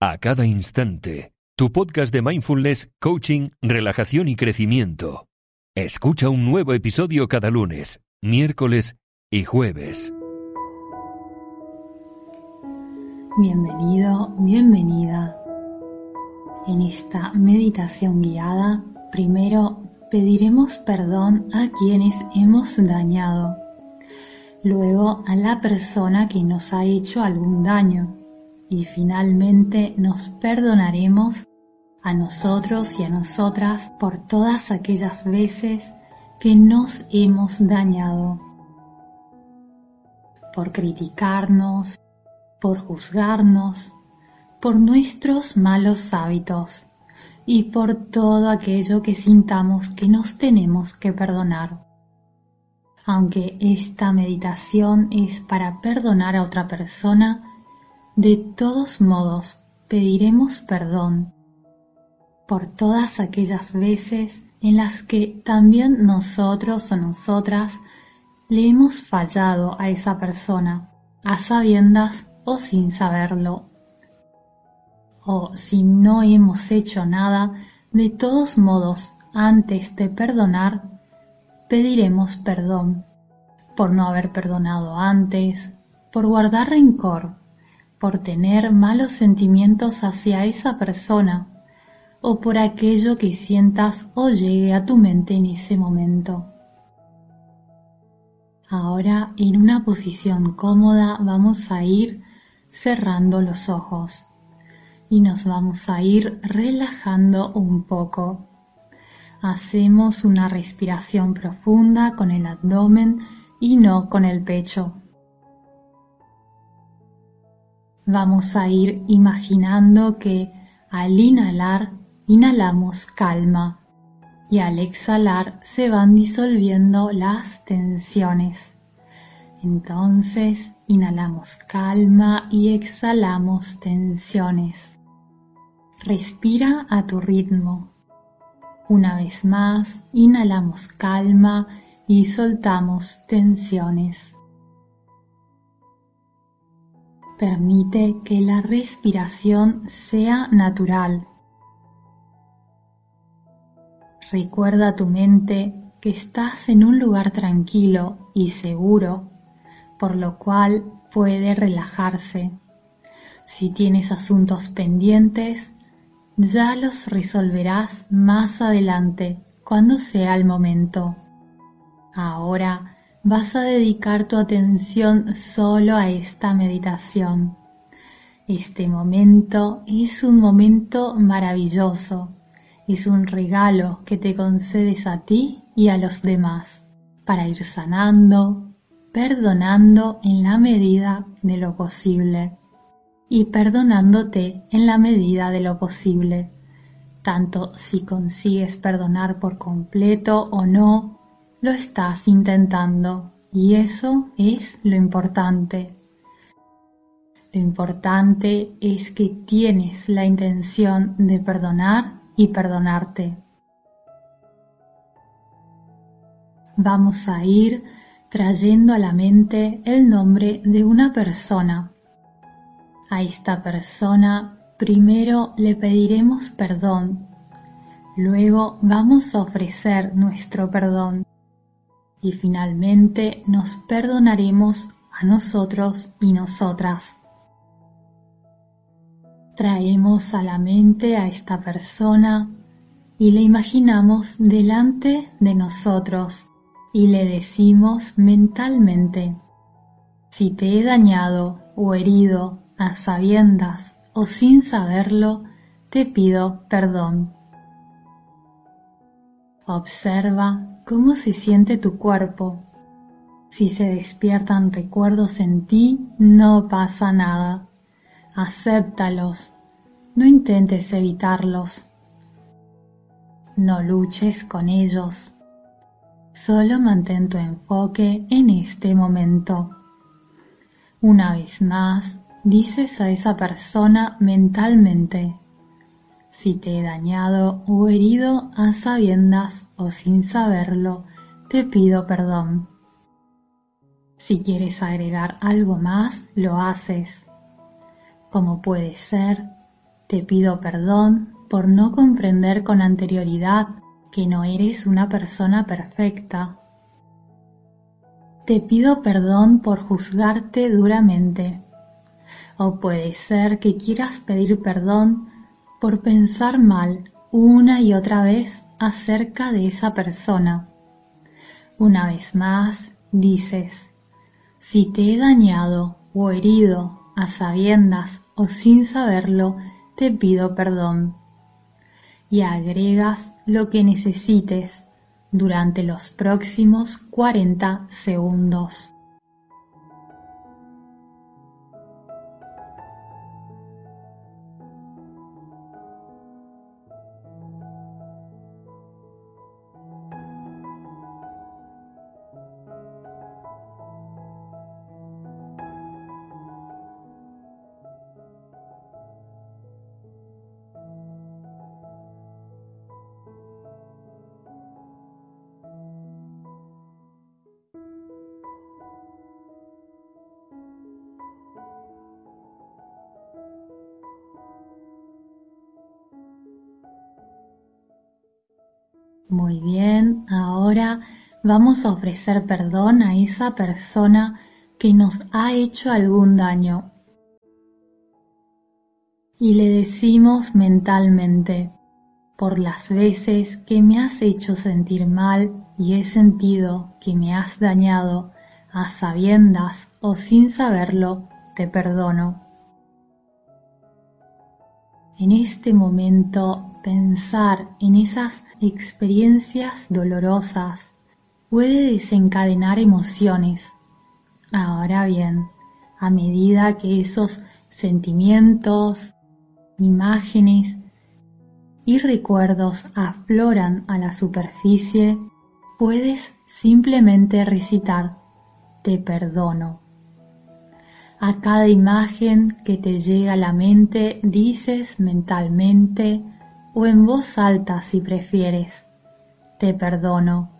a cada instante. Tu podcast de mindfulness, coaching, relajación y crecimiento. Escucha un nuevo episodio cada lunes, miércoles y jueves. Bienvenido, bienvenida. En esta meditación guiada, primero pediremos perdón a quienes hemos dañado, luego a la persona que nos ha hecho algún daño y finalmente nos perdonaremos a nosotros y a nosotras por todas aquellas veces que nos hemos dañado, por criticarnos, por juzgarnos, por nuestros malos hábitos y por todo aquello que sintamos que nos tenemos que perdonar. Aunque esta meditación es para perdonar a otra persona, de todos modos, pediremos perdón por todas aquellas veces en las que también nosotros o nosotras le hemos fallado a esa persona, a sabiendas o sin saberlo. O si no hemos hecho nada, de todos modos, antes de perdonar, pediremos perdón por no haber perdonado antes, por guardar rencor por tener malos sentimientos hacia esa persona o por aquello que sientas o llegue a tu mente en ese momento. Ahora en una posición cómoda vamos a ir cerrando los ojos y nos vamos a ir relajando un poco. Hacemos una respiración profunda con el abdomen y no con el pecho. Vamos a ir imaginando que al inhalar inhalamos calma y al exhalar se van disolviendo las tensiones. Entonces inhalamos calma y exhalamos tensiones. Respira a tu ritmo. Una vez más, inhalamos calma y soltamos tensiones. Permite que la respiración sea natural. Recuerda a tu mente que estás en un lugar tranquilo y seguro, por lo cual puede relajarse. Si tienes asuntos pendientes, ya los resolverás más adelante, cuando sea el momento. Ahora vas a dedicar tu atención solo a esta meditación. Este momento es un momento maravilloso, es un regalo que te concedes a ti y a los demás para ir sanando, perdonando en la medida de lo posible y perdonándote en la medida de lo posible, tanto si consigues perdonar por completo o no lo estás intentando y eso es lo importante. Lo importante es que tienes la intención de perdonar y perdonarte. Vamos a ir trayendo a la mente el nombre de una persona. A esta persona primero le pediremos perdón, luego vamos a ofrecer nuestro perdón y finalmente nos perdonaremos a nosotros y nosotras. Traemos a la mente a esta persona y le imaginamos delante de nosotros y le decimos mentalmente, si te he dañado o herido a sabiendas o sin saberlo, te pido perdón. Observa cómo se siente tu cuerpo. Si se despiertan recuerdos en ti, no pasa nada. Acéptalos. No intentes evitarlos. No luches con ellos. Solo mantén tu enfoque en este momento. Una vez más, dices a esa persona mentalmente, si te he dañado o herido a sabiendas o sin saberlo, te pido perdón. Si quieres agregar algo más, lo haces, como puede ser, Te pido perdón por no comprender con anterioridad que no eres una persona perfecta. Te pido perdón por juzgarte duramente. O puede ser que quieras pedir perdón por pensar mal una y otra vez acerca de esa persona. Una vez más, dices, si te he dañado o herido a sabiendas o sin saberlo, te pido perdón. Y agregas lo que necesites durante los próximos 40 segundos. Muy bien, ahora vamos a ofrecer perdón a esa persona que nos ha hecho algún daño. Y le decimos mentalmente, por las veces que me has hecho sentir mal y he sentido que me has dañado, a sabiendas o sin saberlo, te perdono. En este momento pensar en esas experiencias dolorosas puede desencadenar emociones. Ahora bien, a medida que esos sentimientos, imágenes y recuerdos afloran a la superficie, puedes simplemente recitar, te perdono. A cada imagen que te llega a la mente dices mentalmente, o en voz alta si prefieres, te perdono.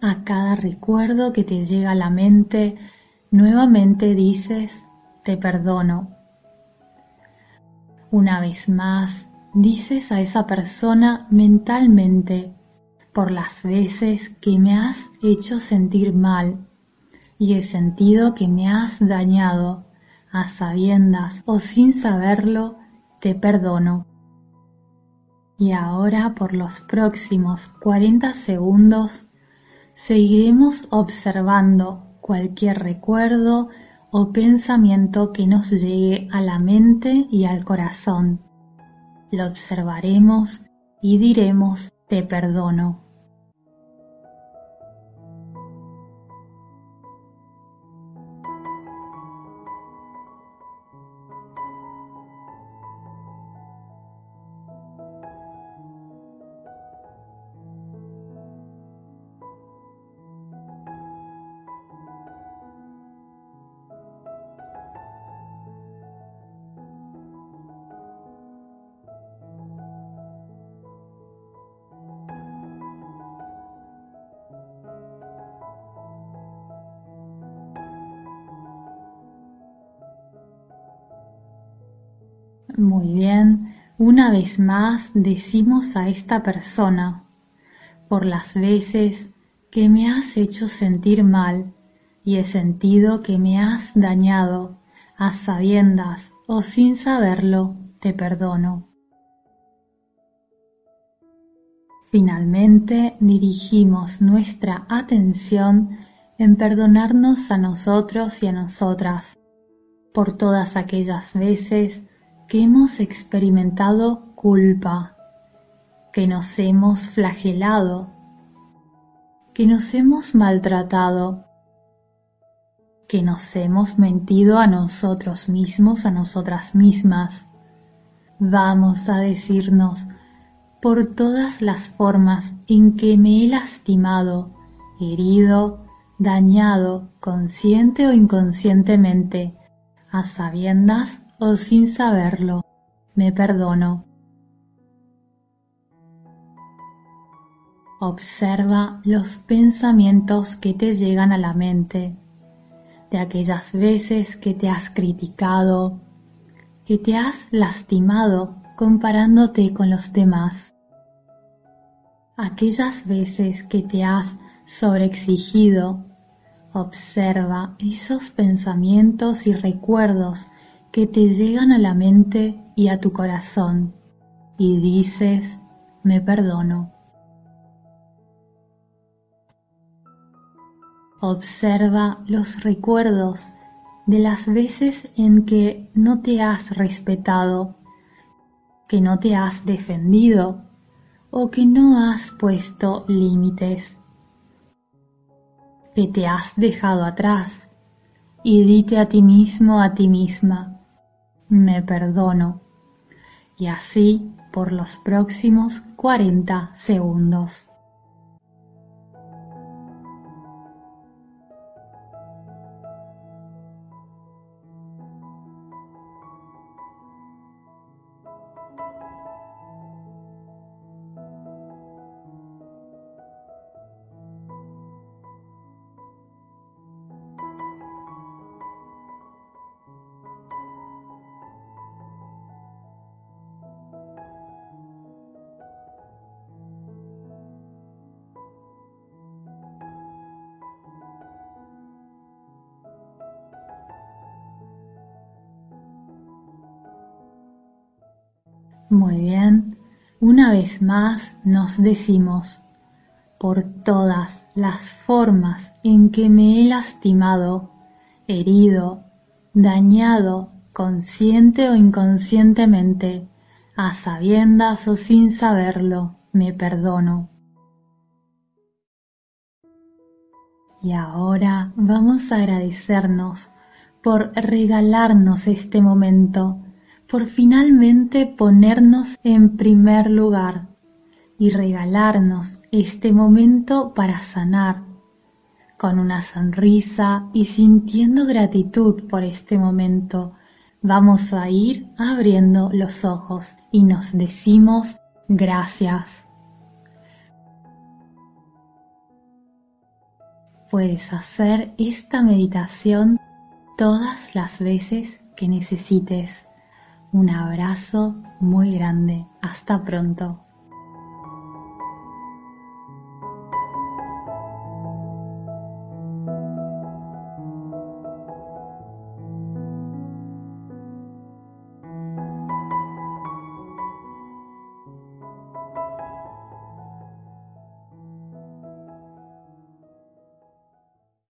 A cada recuerdo que te llega a la mente, nuevamente dices, te perdono. Una vez más, dices a esa persona mentalmente, por las veces que me has hecho sentir mal y he sentido que me has dañado, a sabiendas o sin saberlo, te perdono. Y ahora por los próximos 40 segundos seguiremos observando cualquier recuerdo o pensamiento que nos llegue a la mente y al corazón. Lo observaremos y diremos te perdono. Muy bien, una vez más decimos a esta persona, por las veces que me has hecho sentir mal y he sentido que me has dañado, a sabiendas o sin saberlo, te perdono. Finalmente dirigimos nuestra atención en perdonarnos a nosotros y a nosotras por todas aquellas veces que hemos experimentado culpa, que nos hemos flagelado, que nos hemos maltratado, que nos hemos mentido a nosotros mismos, a nosotras mismas. Vamos a decirnos por todas las formas en que me he lastimado, herido, dañado, consciente o inconscientemente, a sabiendas o sin saberlo, me perdono. Observa los pensamientos que te llegan a la mente, de aquellas veces que te has criticado, que te has lastimado comparándote con los demás. Aquellas veces que te has sobreexigido, observa esos pensamientos y recuerdos que te llegan a la mente y a tu corazón y dices, me perdono. Observa los recuerdos de las veces en que no te has respetado, que no te has defendido o que no has puesto límites, que te has dejado atrás y dite a ti mismo, a ti misma, me perdono. Y así por los próximos 40 segundos. Muy bien, una vez más nos decimos, por todas las formas en que me he lastimado, herido, dañado, consciente o inconscientemente, a sabiendas o sin saberlo, me perdono. Y ahora vamos a agradecernos por regalarnos este momento por finalmente ponernos en primer lugar y regalarnos este momento para sanar, con una sonrisa y sintiendo gratitud por este momento, vamos a ir abriendo los ojos y nos decimos gracias. Puedes hacer esta meditación todas las veces que necesites. Un abrazo muy grande. Hasta pronto.